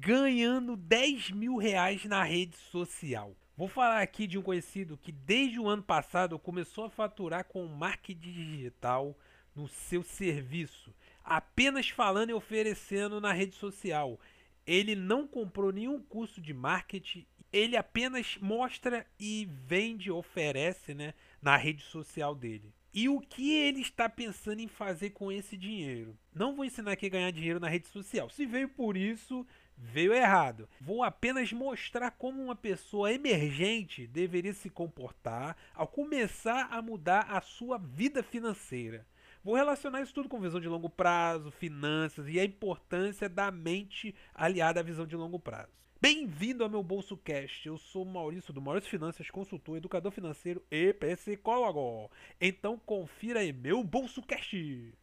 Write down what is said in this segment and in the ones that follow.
ganhando 10 mil reais na rede social. Vou falar aqui de um conhecido que desde o ano passado começou a faturar com marketing digital no seu serviço, apenas falando e oferecendo na rede social. Ele não comprou nenhum curso de marketing, ele apenas mostra e vende, oferece né, na rede social dele. E o que ele está pensando em fazer com esse dinheiro? Não vou ensinar aqui a ganhar dinheiro na rede social. Se veio por isso, veio errado. Vou apenas mostrar como uma pessoa emergente deveria se comportar ao começar a mudar a sua vida financeira. Vou relacionar isso tudo com visão de longo prazo, finanças e a importância da mente aliada à visão de longo prazo. Bem-vindo ao meu Bolso Cast. Eu sou Maurício do Maurício Finanças, consultor, educador financeiro e psicólogo. Então confira aí meu Bolso Cast.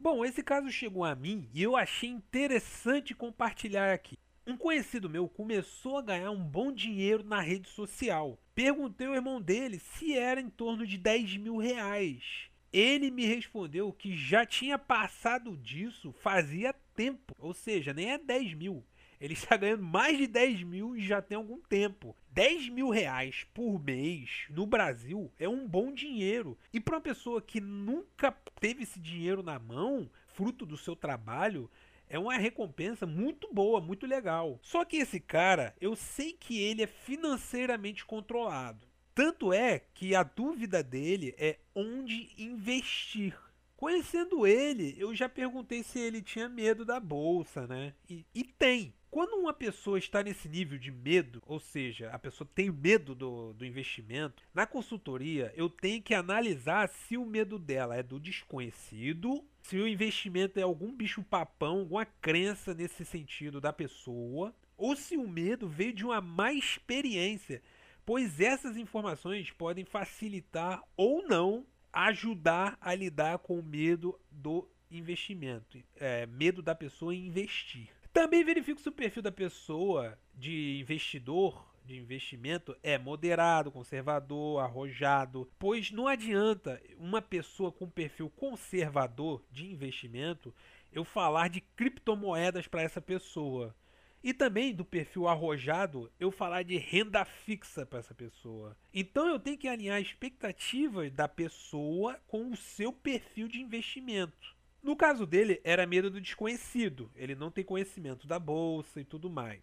Bom, esse caso chegou a mim e eu achei interessante compartilhar aqui. Um conhecido meu começou a ganhar um bom dinheiro na rede social. Perguntei ao irmão dele se era em torno de 10 mil reais. Ele me respondeu que já tinha passado disso fazia tempo, ou seja, nem é 10 mil ele está ganhando mais de 10 mil e já tem algum tempo. 10 mil reais por mês no Brasil é um bom dinheiro. E para uma pessoa que nunca teve esse dinheiro na mão, fruto do seu trabalho, é uma recompensa muito boa, muito legal. Só que esse cara, eu sei que ele é financeiramente controlado. Tanto é que a dúvida dele é onde investir. Conhecendo ele, eu já perguntei se ele tinha medo da bolsa, né? E, e tem. Quando uma pessoa está nesse nível de medo, ou seja, a pessoa tem medo do, do investimento, na consultoria eu tenho que analisar se o medo dela é do desconhecido, se o investimento é algum bicho-papão, alguma crença nesse sentido da pessoa, ou se o medo veio de uma má experiência, pois essas informações podem facilitar ou não ajudar a lidar com o medo do investimento, é, medo da pessoa em investir. Também verifico se o perfil da pessoa de investidor de investimento é moderado, conservador, arrojado, pois não adianta uma pessoa com perfil conservador de investimento eu falar de criptomoedas para essa pessoa. E também do perfil arrojado, eu falar de renda fixa para essa pessoa. Então eu tenho que alinhar expectativas da pessoa com o seu perfil de investimento. No caso dele, era medo do desconhecido. Ele não tem conhecimento da bolsa e tudo mais.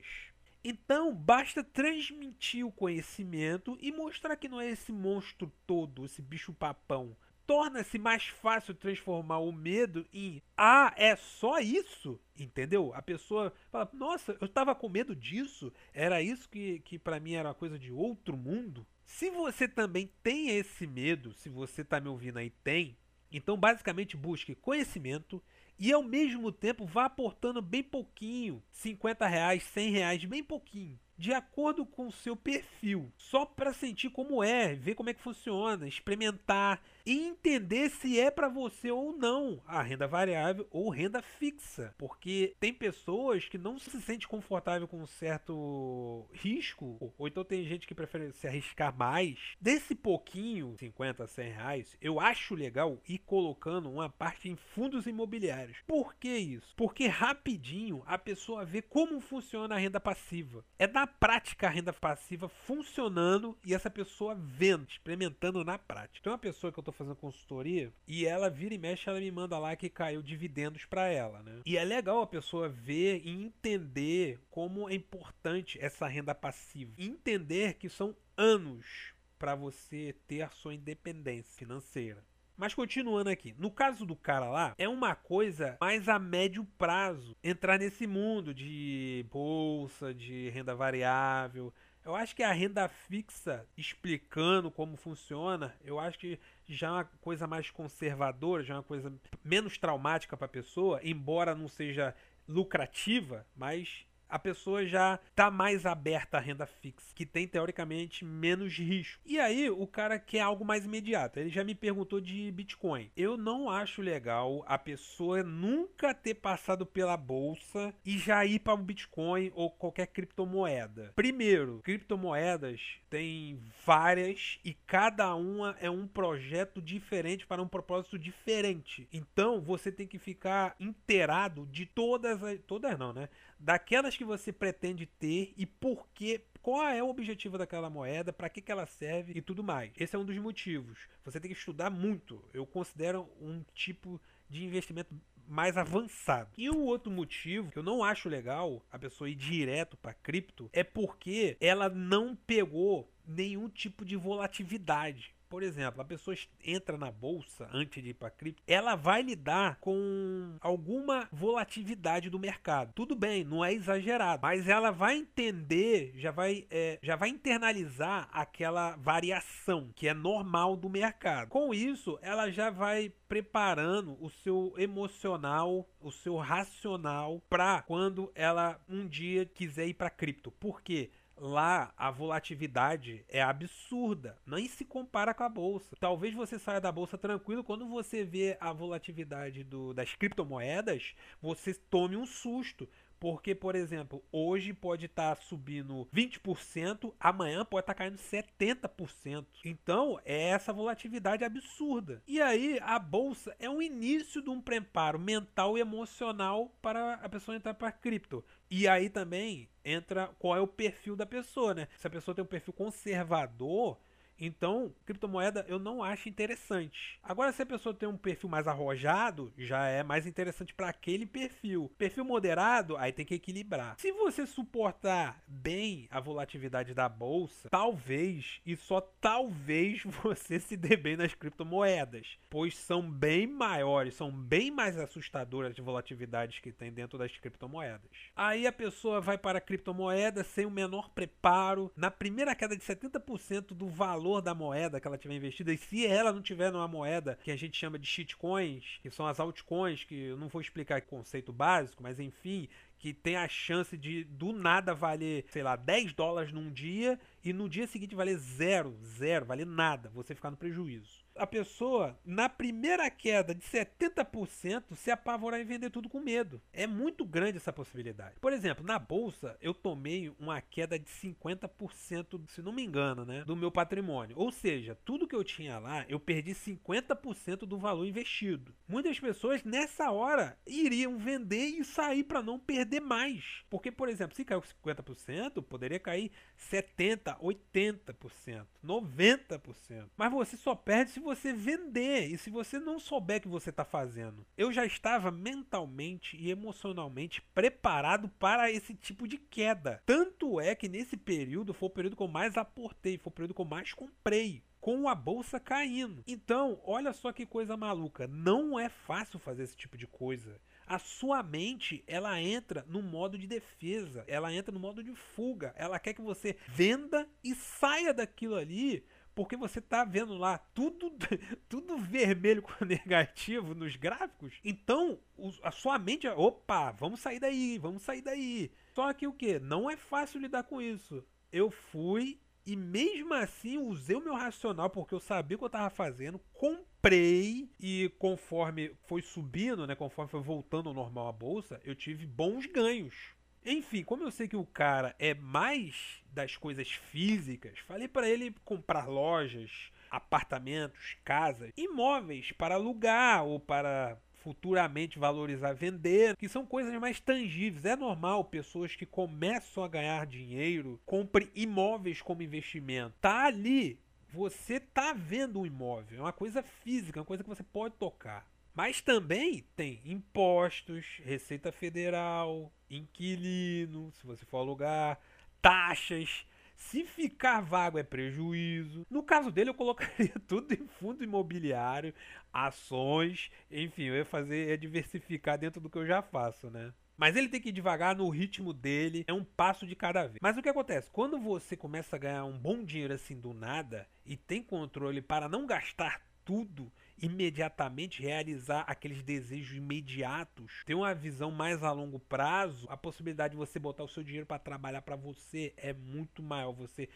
Então, basta transmitir o conhecimento e mostrar que não é esse monstro todo, esse bicho-papão. Torna-se mais fácil transformar o medo em ah, é só isso? Entendeu? A pessoa fala, nossa, eu estava com medo disso, era isso que, que para mim era uma coisa de outro mundo. Se você também tem esse medo, se você está me ouvindo aí tem, então, basicamente, busque conhecimento e ao mesmo tempo vá aportando bem pouquinho, 50 reais, 100 reais, bem pouquinho de acordo com o seu perfil, só para sentir como é, ver como é que funciona, experimentar e entender se é para você ou não a renda variável ou renda fixa, porque tem pessoas que não se sente confortável com um certo risco, ou então tem gente que prefere se arriscar mais. Desse pouquinho, 50, 100 reais, eu acho legal ir colocando uma parte em fundos imobiliários. Por que isso? Porque rapidinho a pessoa vê como funciona a renda passiva. É da prática a renda passiva funcionando e essa pessoa vendo, experimentando na prática. Tem uma pessoa que eu estou fazendo consultoria e ela vira e mexe, ela me manda lá que caiu dividendos para ela, né? E é legal a pessoa ver e entender como é importante essa renda passiva. Entender que são anos para você ter a sua independência financeira. Mas continuando aqui, no caso do cara lá, é uma coisa mais a médio prazo entrar nesse mundo de bolsa, de renda variável. Eu acho que a renda fixa, explicando como funciona, eu acho que já é uma coisa mais conservadora, já é uma coisa menos traumática para a pessoa, embora não seja lucrativa, mas a pessoa já está mais aberta à renda fixa, que tem teoricamente menos risco. E aí o cara quer algo mais imediato. Ele já me perguntou de Bitcoin. Eu não acho legal a pessoa nunca ter passado pela bolsa e já ir para um Bitcoin ou qualquer criptomoeda. Primeiro, criptomoedas tem várias e cada uma é um projeto diferente para um propósito diferente. Então você tem que ficar inteirado de todas as, todas não, né? Daquelas que você pretende ter e por que qual é o objetivo daquela moeda, para que, que ela serve e tudo mais. Esse é um dos motivos. Você tem que estudar muito. Eu considero um tipo de investimento mais avançado. E o outro motivo que eu não acho legal a pessoa ir direto para cripto é porque ela não pegou nenhum tipo de volatilidade por exemplo, a pessoa entra na bolsa antes de ir para cripto, ela vai lidar com alguma volatilidade do mercado. Tudo bem, não é exagerado, mas ela vai entender, já vai, é, já vai internalizar aquela variação que é normal do mercado. Com isso, ela já vai preparando o seu emocional, o seu racional para quando ela um dia quiser ir para cripto. Por quê? Lá a volatilidade é absurda, nem se compara com a bolsa. Talvez você saia da bolsa tranquilo quando você vê a volatilidade do, das criptomoedas, você tome um susto. Porque, por exemplo, hoje pode estar tá subindo 20%, amanhã pode estar tá caindo 70%. Então, é essa volatilidade absurda. E aí, a bolsa é o início de um preparo mental e emocional para a pessoa entrar para cripto. E aí também entra qual é o perfil da pessoa, né? Se a pessoa tem um perfil conservador, então, criptomoeda eu não acho interessante. Agora, se a pessoa tem um perfil mais arrojado, já é mais interessante para aquele perfil. Perfil moderado, aí tem que equilibrar. Se você suportar bem a volatilidade da bolsa, talvez e só talvez você se dê bem nas criptomoedas, pois são bem maiores, são bem mais assustadoras as volatilidades que tem dentro das criptomoedas. Aí a pessoa vai para a criptomoeda sem o menor preparo, na primeira queda de 70% do valor valor da moeda que ela tiver investida, e se ela não tiver numa moeda que a gente chama de shitcoins, que são as altcoins, que eu não vou explicar o conceito básico, mas enfim, que tem a chance de do nada valer, sei lá, 10 dólares num dia e no dia seguinte valer zero, zero, valer nada, você ficar no prejuízo a pessoa, na primeira queda de 70%, se apavorar e vender tudo com medo. É muito grande essa possibilidade. Por exemplo, na bolsa, eu tomei uma queda de 50%, se não me engano, né, do meu patrimônio. Ou seja, tudo que eu tinha lá, eu perdi 50% do valor investido. Muitas pessoas nessa hora iriam vender e sair para não perder mais. Porque, por exemplo, se caiu 50%, poderia cair 70, 80%, 90%. Mas você só perde se você vender e se você não souber o que você está fazendo. Eu já estava mentalmente e emocionalmente preparado para esse tipo de queda. Tanto é que nesse período foi o período que eu mais aportei, foi o período que eu mais comprei com a bolsa caindo. Então, olha só que coisa maluca. Não é fácil fazer esse tipo de coisa. A sua mente, ela entra no modo de defesa, ela entra no modo de fuga. Ela quer que você venda e saia daquilo ali porque você tá vendo lá tudo, tudo vermelho com negativo nos gráficos. Então, a sua mente, opa, vamos sair daí, vamos sair daí. Só que o que? Não é fácil lidar com isso. Eu fui e mesmo assim usei o meu racional porque eu sabia o que eu estava fazendo, comprei e conforme foi subindo, né, conforme foi voltando ao normal a bolsa, eu tive bons ganhos. Enfim, como eu sei que o cara é mais das coisas físicas, falei para ele comprar lojas, apartamentos, casas, imóveis para alugar ou para futuramente valorizar, vender, que são coisas mais tangíveis. É normal pessoas que começam a ganhar dinheiro comprem imóveis como investimento. Tá ali, você tá vendo um imóvel, é uma coisa física, uma coisa que você pode tocar. Mas também tem impostos, Receita Federal, inquilino, se você for alugar, taxas. Se ficar vago é prejuízo. No caso dele, eu colocaria tudo em fundo imobiliário, ações, enfim, eu ia fazer, diversificar dentro do que eu já faço, né? Mas ele tem que ir devagar no ritmo dele, é um passo de cada vez. Mas o que acontece? Quando você começa a ganhar um bom dinheiro assim do nada e tem controle para não gastar tudo, imediatamente realizar aqueles desejos imediatos, ter uma visão mais a longo prazo, a possibilidade de você botar o seu dinheiro para trabalhar para você é muito maior. Você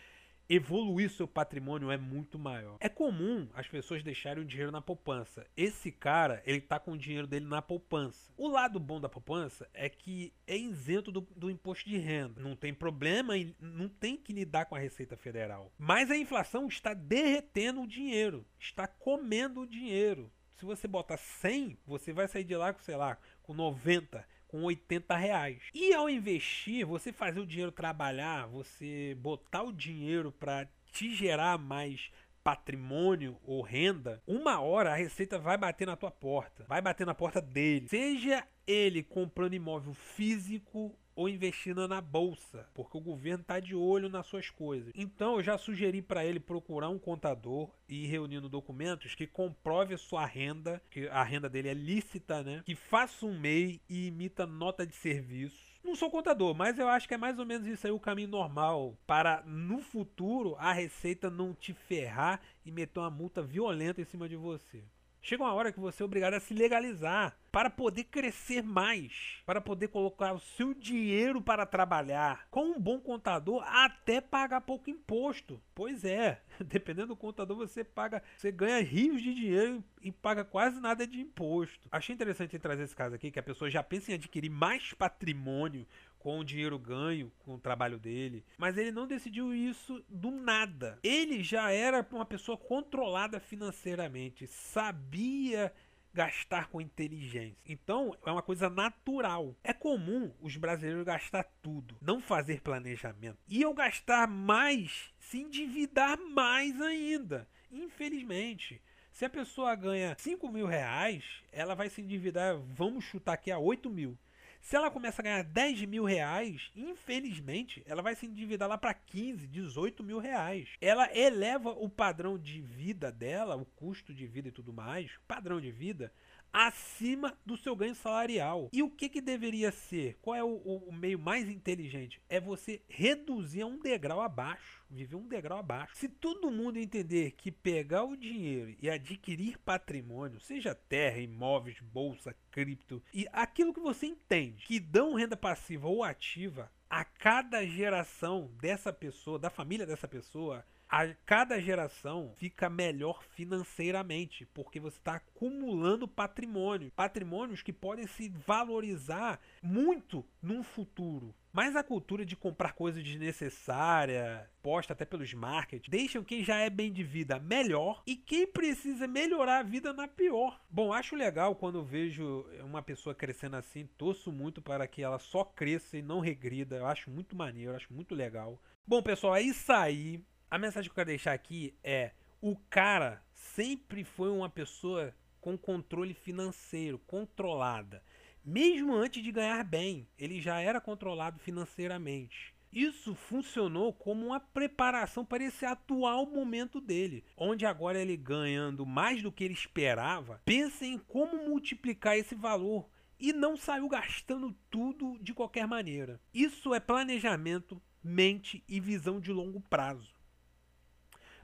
evoluir seu patrimônio é muito maior. É comum as pessoas deixarem o dinheiro na poupança. Esse cara, ele tá com o dinheiro dele na poupança. O lado bom da poupança é que é isento do, do imposto de renda. Não tem problema, não tem que lidar com a Receita Federal. Mas a inflação está derretendo o dinheiro, está comendo o dinheiro. Se você botar 100, você vai sair de lá com, sei lá, com 90 com 80 reais. E ao investir, você fazer o dinheiro trabalhar, você botar o dinheiro para te gerar mais patrimônio ou renda, uma hora a receita vai bater na tua porta, vai bater na porta dele. Seja ele comprando imóvel físico ou investindo na bolsa, porque o governo está de olho nas suas coisas. Então eu já sugeri para ele procurar um contador e ir reunindo documentos que comprove a sua renda, que a renda dele é lícita, né? Que faça um MEI e imita nota de serviço não sou contador, mas eu acho que é mais ou menos isso aí o caminho normal para no futuro a Receita não te ferrar e meter uma multa violenta em cima de você. Chega uma hora que você é obrigado a se legalizar para poder crescer mais, para poder colocar o seu dinheiro para trabalhar. Com um bom contador, até pagar pouco imposto. Pois é, dependendo do contador, você paga, você ganha rios de dinheiro e paga quase nada de imposto. Achei interessante trazer esse caso aqui, que a pessoa já pensa em adquirir mais patrimônio com o dinheiro ganho com o trabalho dele. Mas ele não decidiu isso do nada. Ele já era uma pessoa controlada financeiramente, sabia gastar com inteligência. Então, é uma coisa natural. É comum os brasileiros gastar tudo, não fazer planejamento. E ao gastar mais, se endividar mais ainda. Infelizmente. Se a pessoa ganha 5 mil reais, ela vai se endividar, vamos chutar aqui, a 8 mil. Se ela começa a ganhar 10 mil reais, infelizmente, ela vai se endividar lá para 15, 18 mil reais. Ela eleva o padrão de vida dela, o custo de vida e tudo mais, padrão de vida, acima do seu ganho salarial. E o que, que deveria ser? Qual é o, o, meio mais inteligente? É você reduzir a um degrau abaixo, viver um degrau abaixo. Se todo mundo entender que pegar o dinheiro e adquirir patrimônio, seja terra, imóveis, bolsa, cripto, e aquilo que você entende que dão renda passiva ou ativa, a cada geração dessa pessoa, da família dessa pessoa, a cada geração fica melhor financeiramente, porque você está acumulando patrimônio, patrimônios que podem se valorizar muito no futuro. Mas a cultura de comprar coisas desnecessárias, posta até pelos markets, deixam quem já é bem de vida melhor e quem precisa melhorar a vida na pior. Bom, acho legal quando vejo uma pessoa crescendo assim, torço muito para que ela só cresça e não regrida. Eu acho muito maneiro, acho muito legal. Bom, pessoal, é isso aí. A mensagem que eu quero deixar aqui é: o cara sempre foi uma pessoa com controle financeiro, controlada. Mesmo antes de ganhar bem, ele já era controlado financeiramente. Isso funcionou como uma preparação para esse atual momento dele, onde agora ele ganhando mais do que ele esperava, pensa em como multiplicar esse valor e não saiu gastando tudo de qualquer maneira. Isso é planejamento, mente e visão de longo prazo.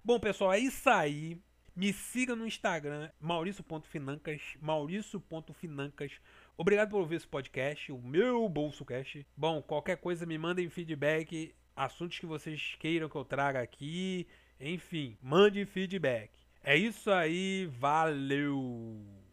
Bom, pessoal, é isso aí. Me siga no Instagram, maurício.financas, maurício.financas. Obrigado por ouvir esse podcast, o meu Bolso Cash. Bom, qualquer coisa me mandem feedback, assuntos que vocês queiram que eu traga aqui. Enfim, mande feedback. É isso aí, valeu!